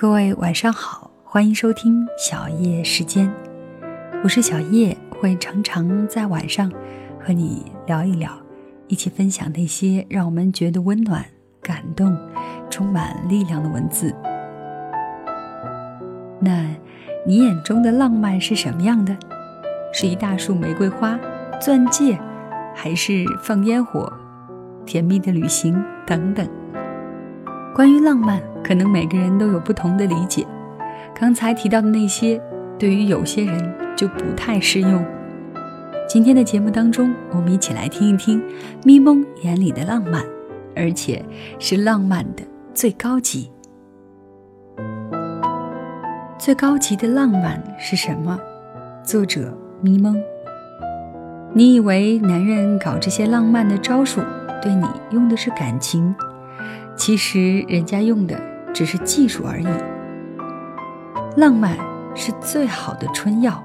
各位晚上好，欢迎收听小叶时间，我是小叶，会常常在晚上和你聊一聊，一起分享那些让我们觉得温暖、感动、充满力量的文字。那你眼中的浪漫是什么样的？是一大束玫瑰花、钻戒，还是放烟火、甜蜜的旅行等等？关于浪漫，可能每个人都有不同的理解。刚才提到的那些，对于有些人就不太适用。今天的节目当中，我们一起来听一听咪蒙眼里的浪漫，而且是浪漫的最高级。最高级的浪漫是什么？作者咪蒙。你以为男人搞这些浪漫的招数，对你用的是感情？其实人家用的只是技术而已。浪漫是最好的春药。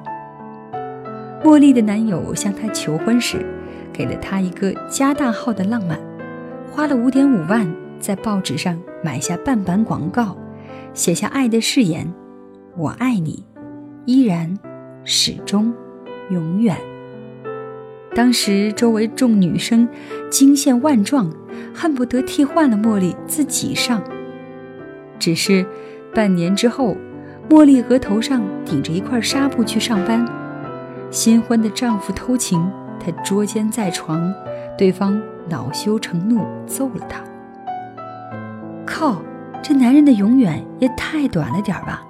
茉莉的男友向她求婚时，给了她一个加大号的浪漫，花了五点五万在报纸上买下半版广告，写下爱的誓言：“我爱你，依然，始终，永远。”当时周围众女生惊现万状，恨不得替换了茉莉自己上。只是半年之后，茉莉额头上顶着一块纱布去上班，新婚的丈夫偷情，她捉奸在床，对方恼羞成怒揍了她。靠，这男人的永远也太短了点吧！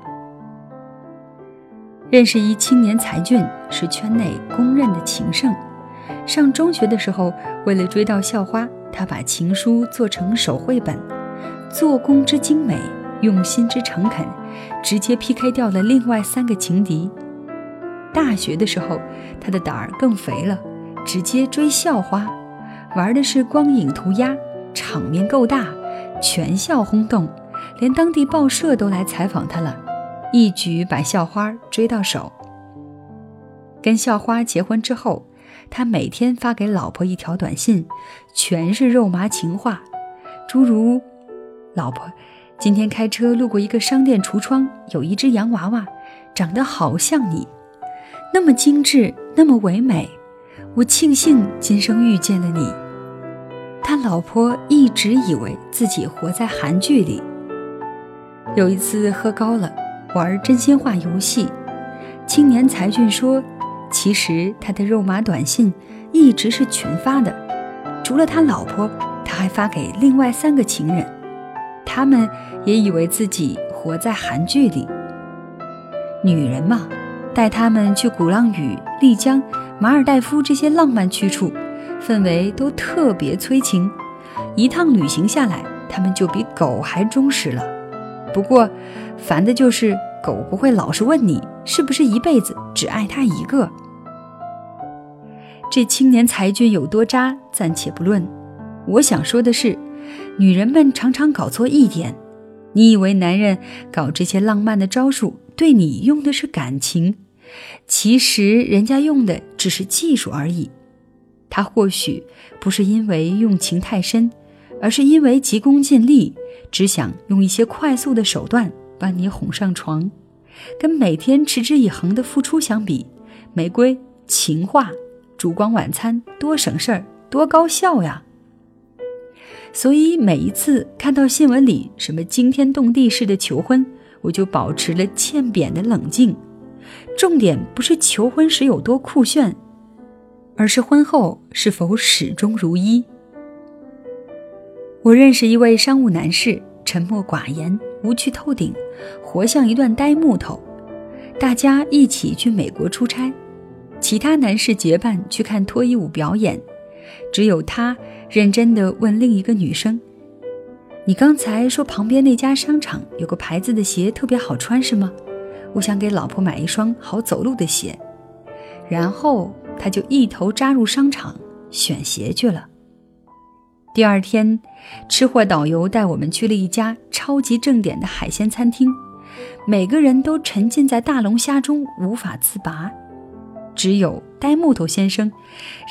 认识一青年才俊，是圈内公认的情圣。上中学的时候，为了追到校花，他把情书做成手绘本，做工之精美，用心之诚恳，直接 PK 掉了另外三个情敌。大学的时候，他的胆儿更肥了，直接追校花，玩的是光影涂鸦，场面够大，全校轰动，连当地报社都来采访他了，一举把校花追到手。跟校花结婚之后。他每天发给老婆一条短信，全是肉麻情话，诸如：“老婆，今天开车路过一个商店橱窗，有一只洋娃娃，长得好像你，那么精致，那么唯美，我庆幸今生遇见了你。”他老婆一直以为自己活在韩剧里。有一次喝高了，玩真心话游戏，青年才俊说。其实他的肉麻短信一直是群发的，除了他老婆，他还发给另外三个情人，他们也以为自己活在韩剧里。女人嘛，带他们去鼓浪屿、丽江、马尔代夫这些浪漫去处，氛围都特别催情。一趟旅行下来，他们就比狗还忠实了。不过，烦的就是狗不会老是问你是不是一辈子只爱他一个。这青年才俊有多渣，暂且不论。我想说的是，女人们常常搞错一点：你以为男人搞这些浪漫的招数，对你用的是感情，其实人家用的只是技术而已。他或许不是因为用情太深，而是因为急功近利，只想用一些快速的手段把你哄上床。跟每天持之以恒的付出相比，玫瑰情话。烛光晚餐多省事儿，多高效呀！所以每一次看到新闻里什么惊天动地式的求婚，我就保持了欠扁的冷静。重点不是求婚时有多酷炫，而是婚后是否始终如一。我认识一位商务男士，沉默寡言，无趣透顶，活像一段呆木头。大家一起去美国出差。其他男士结伴去看脱衣舞表演，只有他认真地问另一个女生：“你刚才说旁边那家商场有个牌子的鞋特别好穿，是吗？我想给老婆买一双好走路的鞋。”然后他就一头扎入商场选鞋去了。第二天，吃货导游带我们去了一家超级正点的海鲜餐厅，每个人都沉浸在大龙虾中无法自拔。只有呆木头先生，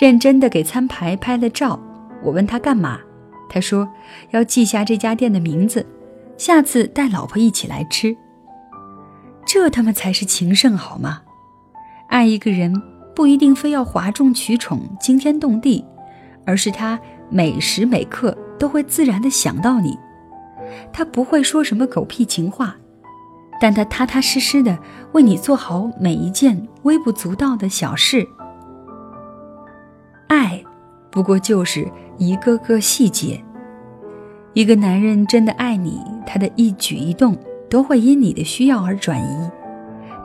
认真的给餐牌拍了照。我问他干嘛，他说要记下这家店的名字，下次带老婆一起来吃。这他妈才是情圣好吗？爱一个人不一定非要哗众取宠、惊天动地，而是他每时每刻都会自然的想到你。他不会说什么狗屁情话，但他踏踏实实的为你做好每一件微不足道的小事。爱，不过就是一个个细节。一个男人真的爱你，他的一举一动都会因你的需要而转移，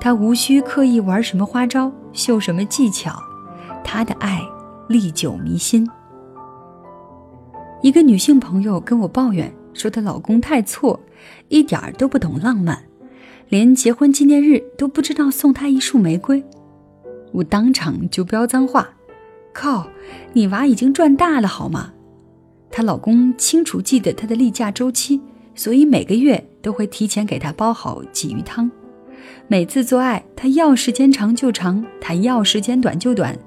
他无需刻意玩什么花招，秀什么技巧，他的爱历久弥新。一个女性朋友跟我抱怨说，她老公太挫，一点儿都不懂浪漫，连结婚纪念日都不知道送她一束玫瑰。我当场就飙脏话：“靠，你娃已经赚大了好吗？”她老公清楚记得她的例假周期，所以每个月都会提前给她煲好鲫鱼汤。每次做爱，他要时间长就长，他要时间短就短，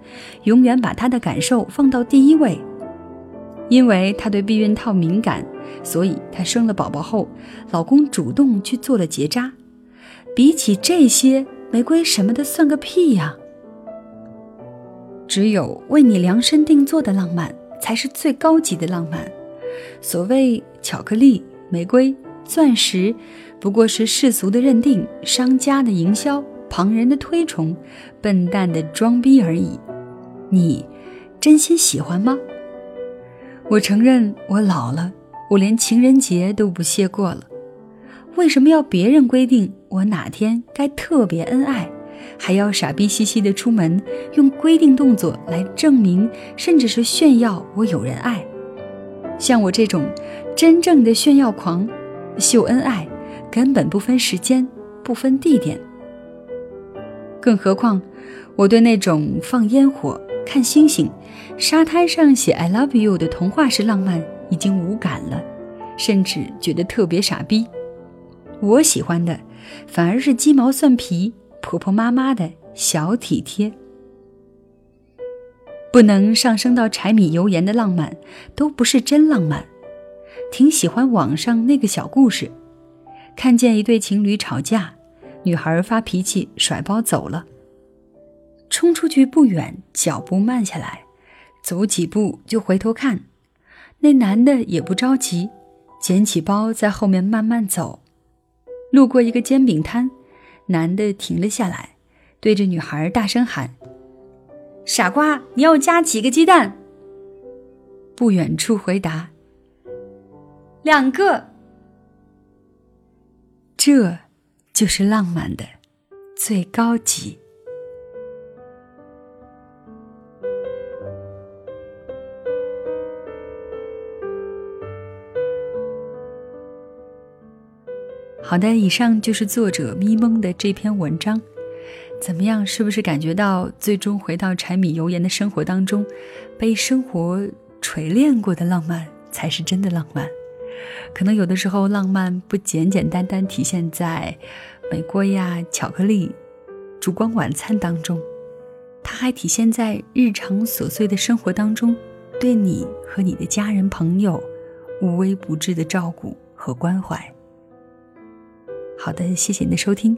永远把他的感受放到第一位。因为她对避孕套敏感，所以她生了宝宝后，老公主动去做了结扎。比起这些，玫瑰什么的算个屁呀！只有为你量身定做的浪漫。才是最高级的浪漫。所谓巧克力、玫瑰、钻石，不过是世俗的认定、商家的营销、旁人的推崇、笨蛋的装逼而已。你真心喜欢吗？我承认我老了，我连情人节都不屑过了。为什么要别人规定我哪天该特别恩爱？还要傻逼兮兮的出门，用规定动作来证明，甚至是炫耀我有人爱。像我这种真正的炫耀狂，秀恩爱根本不分时间，不分地点。更何况，我对那种放烟火、看星星、沙滩上写 “I love you” 的童话式浪漫已经无感了，甚至觉得特别傻逼。我喜欢的，反而是鸡毛蒜皮。婆婆妈妈的小体贴，不能上升到柴米油盐的浪漫，都不是真浪漫。挺喜欢网上那个小故事，看见一对情侣吵架，女孩发脾气甩包走了，冲出去不远，脚步慢下来，走几步就回头看，那男的也不着急，捡起包在后面慢慢走，路过一个煎饼摊。男的停了下来，对着女孩大声喊：“傻瓜，你要加几个鸡蛋？”不远处回答：“两个。”这就是浪漫的最高级。好的，以上就是作者咪蒙的这篇文章，怎么样？是不是感觉到最终回到柴米油盐的生活当中，被生活锤炼过的浪漫才是真的浪漫？可能有的时候浪漫不简简单单体现在玫瑰呀、巧克力、烛光晚餐当中，它还体现在日常琐碎的生活当中，对你和你的家人朋友无微不至的照顾和关怀。好的，谢谢你的收听，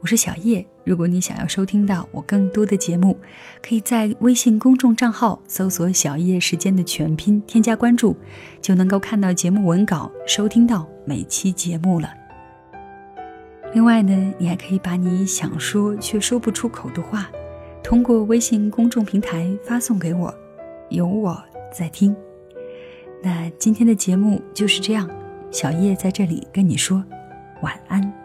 我是小叶。如果你想要收听到我更多的节目，可以在微信公众账号搜索“小叶时间”的全拼，添加关注，就能够看到节目文稿，收听到每期节目了。另外呢，你还可以把你想说却说不出口的话，通过微信公众平台发送给我，有我在听。那今天的节目就是这样，小叶在这里跟你说晚安。